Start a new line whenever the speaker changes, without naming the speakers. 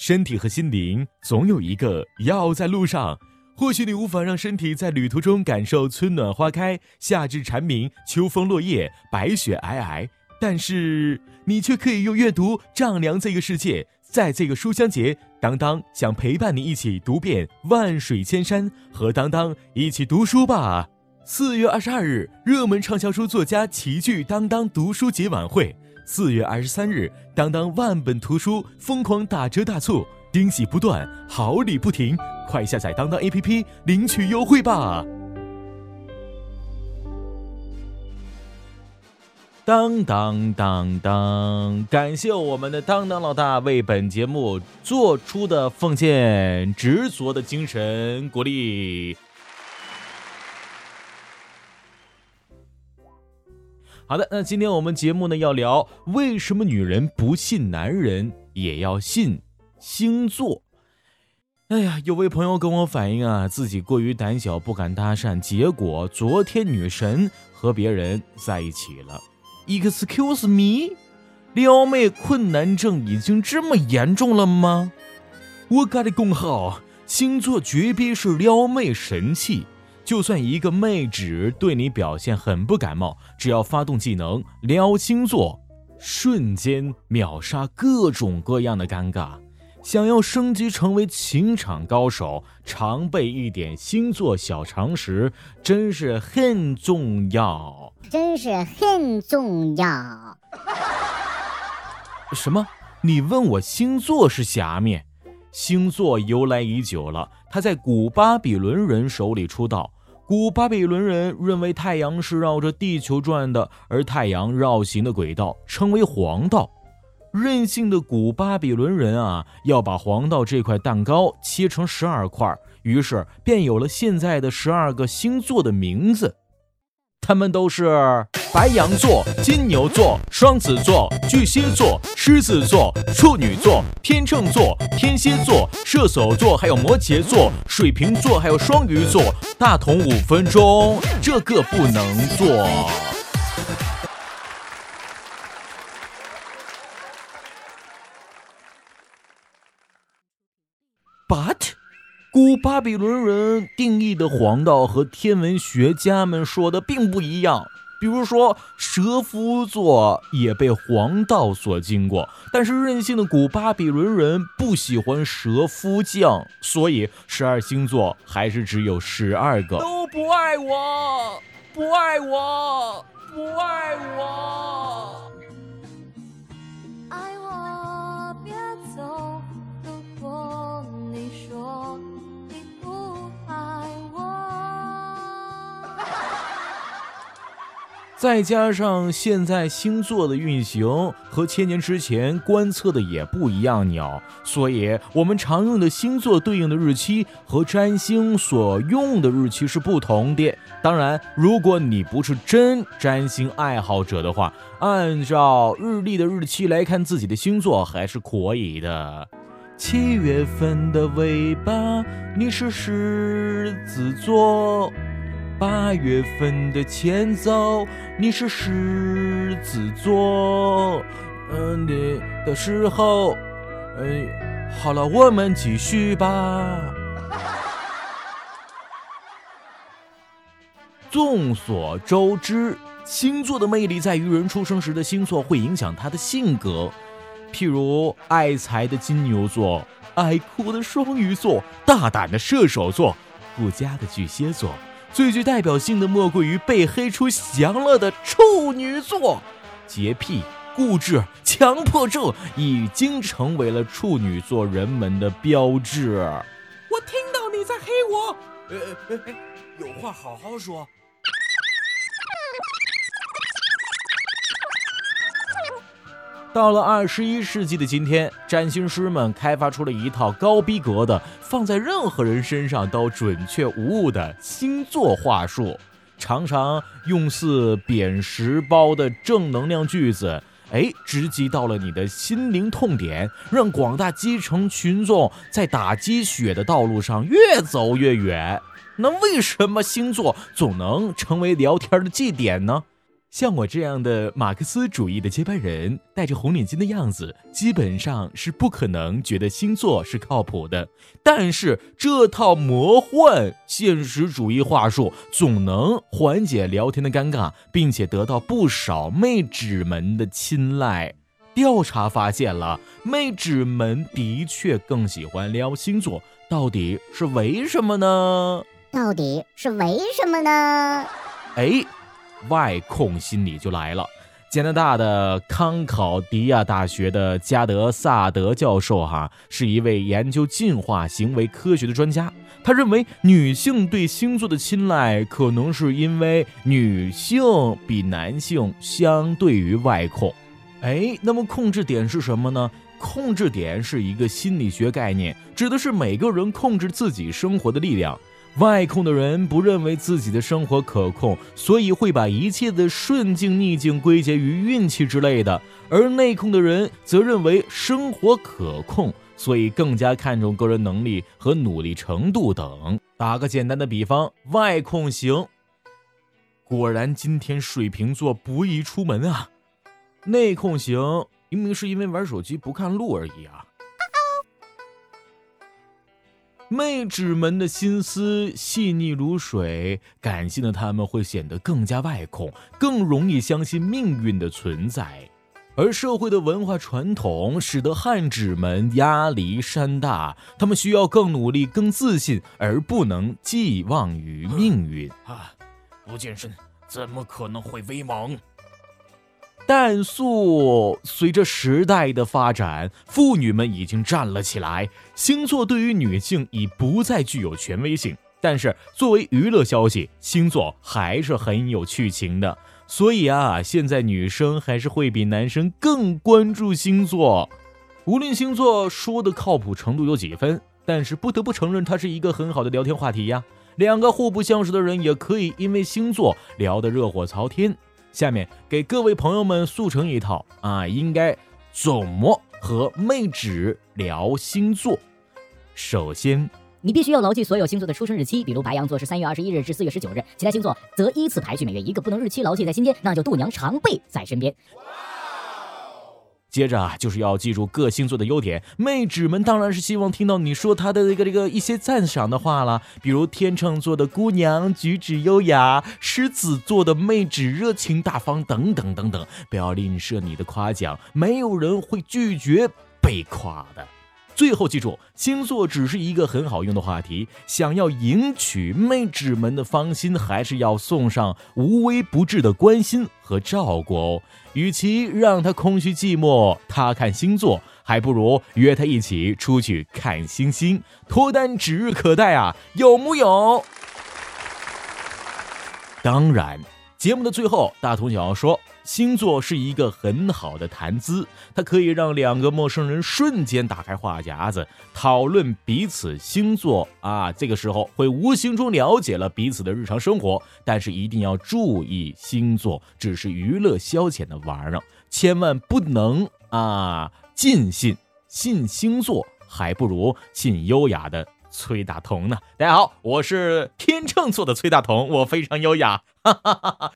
身体和心灵总有一个要在路上。或许你无法让身体在旅途中感受春暖花开、夏至蝉鸣、秋风落叶、白雪皑皑，但是你却可以用阅读丈量这个世界。在这个书香节，当当想陪伴你一起读遍万水千山，和当当一起读书吧。四月二十二日，热门畅销书作家齐聚当当读书节晚会。四月二十三日，当当万本图书疯狂打折大促，惊喜不断，好礼不停，快下载当当 APP 领取优惠吧！当当当当，感谢我们的当当老大为本节目做出的奉献，执着的精神鼓励。好的，那今天我们节目呢要聊为什么女人不信男人也要信星座。哎呀，有位朋友跟我反映啊，自己过于胆小不敢搭讪，结果昨天女神和别人在一起了。Excuse me，撩妹困难症已经这么严重了吗？我跟你讲好，星座绝逼是撩妹神器。就算一个妹纸对你表现很不感冒，只要发动技能撩星座，瞬间秒杀各种各样的尴尬。想要升级成为情场高手，常备一点星座小常识，真是很重要，
真是很重要。
什么？你问我星座是啥面？星座由来已久了，它在古巴比伦人手里出道。古巴比伦人认为太阳是绕着地球转的，而太阳绕行的轨道称为黄道。任性的古巴比伦人啊，要把黄道这块蛋糕切成十二块，于是便有了现在的十二个星座的名字。他们都是白羊座、金牛座、双子座、巨蟹座、狮子座、处女座、天秤座、天蝎座、射手座，还有摩羯座、水瓶座，还有双鱼座。大同五分钟，这个不能做。But。古巴比伦人定义的黄道和天文学家们说的并不一样。比如说，蛇夫座也被黄道所经过，但是任性的古巴比伦人不喜欢蛇夫将，所以十二星座还是只有十二个。都不爱我，不爱我，不爱我。再加上现在星座的运行和千年之前观测的也不一样鸟，所以我们常用的星座对应的日期和占星所用的日期是不同的。当然，如果你不是真占星爱好者的话，按照日历的日期来看自己的星座还是可以的。七月份的尾巴，你是狮子座。八月份的前奏，你是狮子座，嗯，你的时候，哎，好了，我们继续吧。众所周知，星座的魅力在于人出生时的星座会影响他的性格，譬如爱财的金牛座，爱哭的双鱼座，大胆的射手座，顾家的巨蟹座。最具代表性的莫过于被黑出翔了的处女座，洁癖、固执、强迫症已经成为了处女座人们的标志。
我听到你在黑我，呃呃呃，有话好好说。
到了二十一世纪的今天，占星师们开发出了一套高逼格的、放在任何人身上都准确无误的星座话术，常常用似扁食包的正能量句子，哎，直击到了你的心灵痛点，让广大基层群众在打鸡血的道路上越走越远。那为什么星座总能成为聊天的祭点呢？像我这样的马克思主义的接班人，戴着红领巾的样子，基本上是不可能觉得星座是靠谱的。但是这套魔幻现实主义话术，总能缓解聊天的尴尬，并且得到不少妹纸们的青睐。调查发现了，妹纸们的确更喜欢撩星座，到底是为什么呢？
到底是为什么呢？
哎。外控心理就来了。加拿大的康考迪亚大学的加德萨德教授，哈，是一位研究进化行为科学的专家。他认为，女性对星座的青睐，可能是因为女性比男性相对于外控。哎，那么控制点是什么呢？控制点是一个心理学概念，指的是每个人控制自己生活的力量。外控的人不认为自己的生活可控，所以会把一切的顺境逆境归结于运气之类的；而内控的人则认为生活可控，所以更加看重个人能力和努力程度等。打个简单的比方，外控型，果然今天水瓶座不宜出门啊；内控型，明明是因为玩手机不看路而已啊。妹纸们的心思细腻如水，感性的他们会显得更加外控，更容易相信命运的存在。而社会的文化传统使得汉纸们压力山大，他们需要更努力、更自信，而不能寄望于命运。
啊，不健身怎么可能会威猛？
但素随着时代的发展，妇女们已经站了起来。星座对于女性已不再具有权威性，但是作为娱乐消息，星座还是很有趣情的。所以啊，现在女生还是会比男生更关注星座。无论星座说的靠谱程度有几分，但是不得不承认，它是一个很好的聊天话题呀。两个互不相识的人也可以因为星座聊得热火朝天。下面给各位朋友们速成一套啊，应该怎么和妹纸聊星座？首先，
你必须要牢记所有星座的出生日期，比如白羊座是三月二十一日至四月十九日，其他星座则依次排序，每月一个，不能日期牢记在心间，那就度娘常备在身边。
接着啊，就是要记住各星座的优点。妹纸们当然是希望听到你说她的这个这个一些赞赏的话了，比如天秤座的姑娘举止优雅，狮子座的妹纸热情大方等等等等。不要吝啬你的夸奖，没有人会拒绝被夸的。最后记住，星座只是一个很好用的话题。想要赢取妹纸们的芳心，还是要送上无微不至的关心和照顾哦。与其让他空虚寂寞，他看星座，还不如约他一起出去看星星。脱单指日可待啊，有木有？当然。节目的最后，大同想要说，星座是一个很好的谈资，它可以让两个陌生人瞬间打开话匣子，讨论彼此星座啊。这个时候会无形中了解了彼此的日常生活，但是一定要注意，星座只是娱乐消遣的玩意儿，千万不能啊尽信。信星座还不如信优雅的崔大同呢。大家好，我是天秤座的崔大同，我非常优雅。哈哈哈哈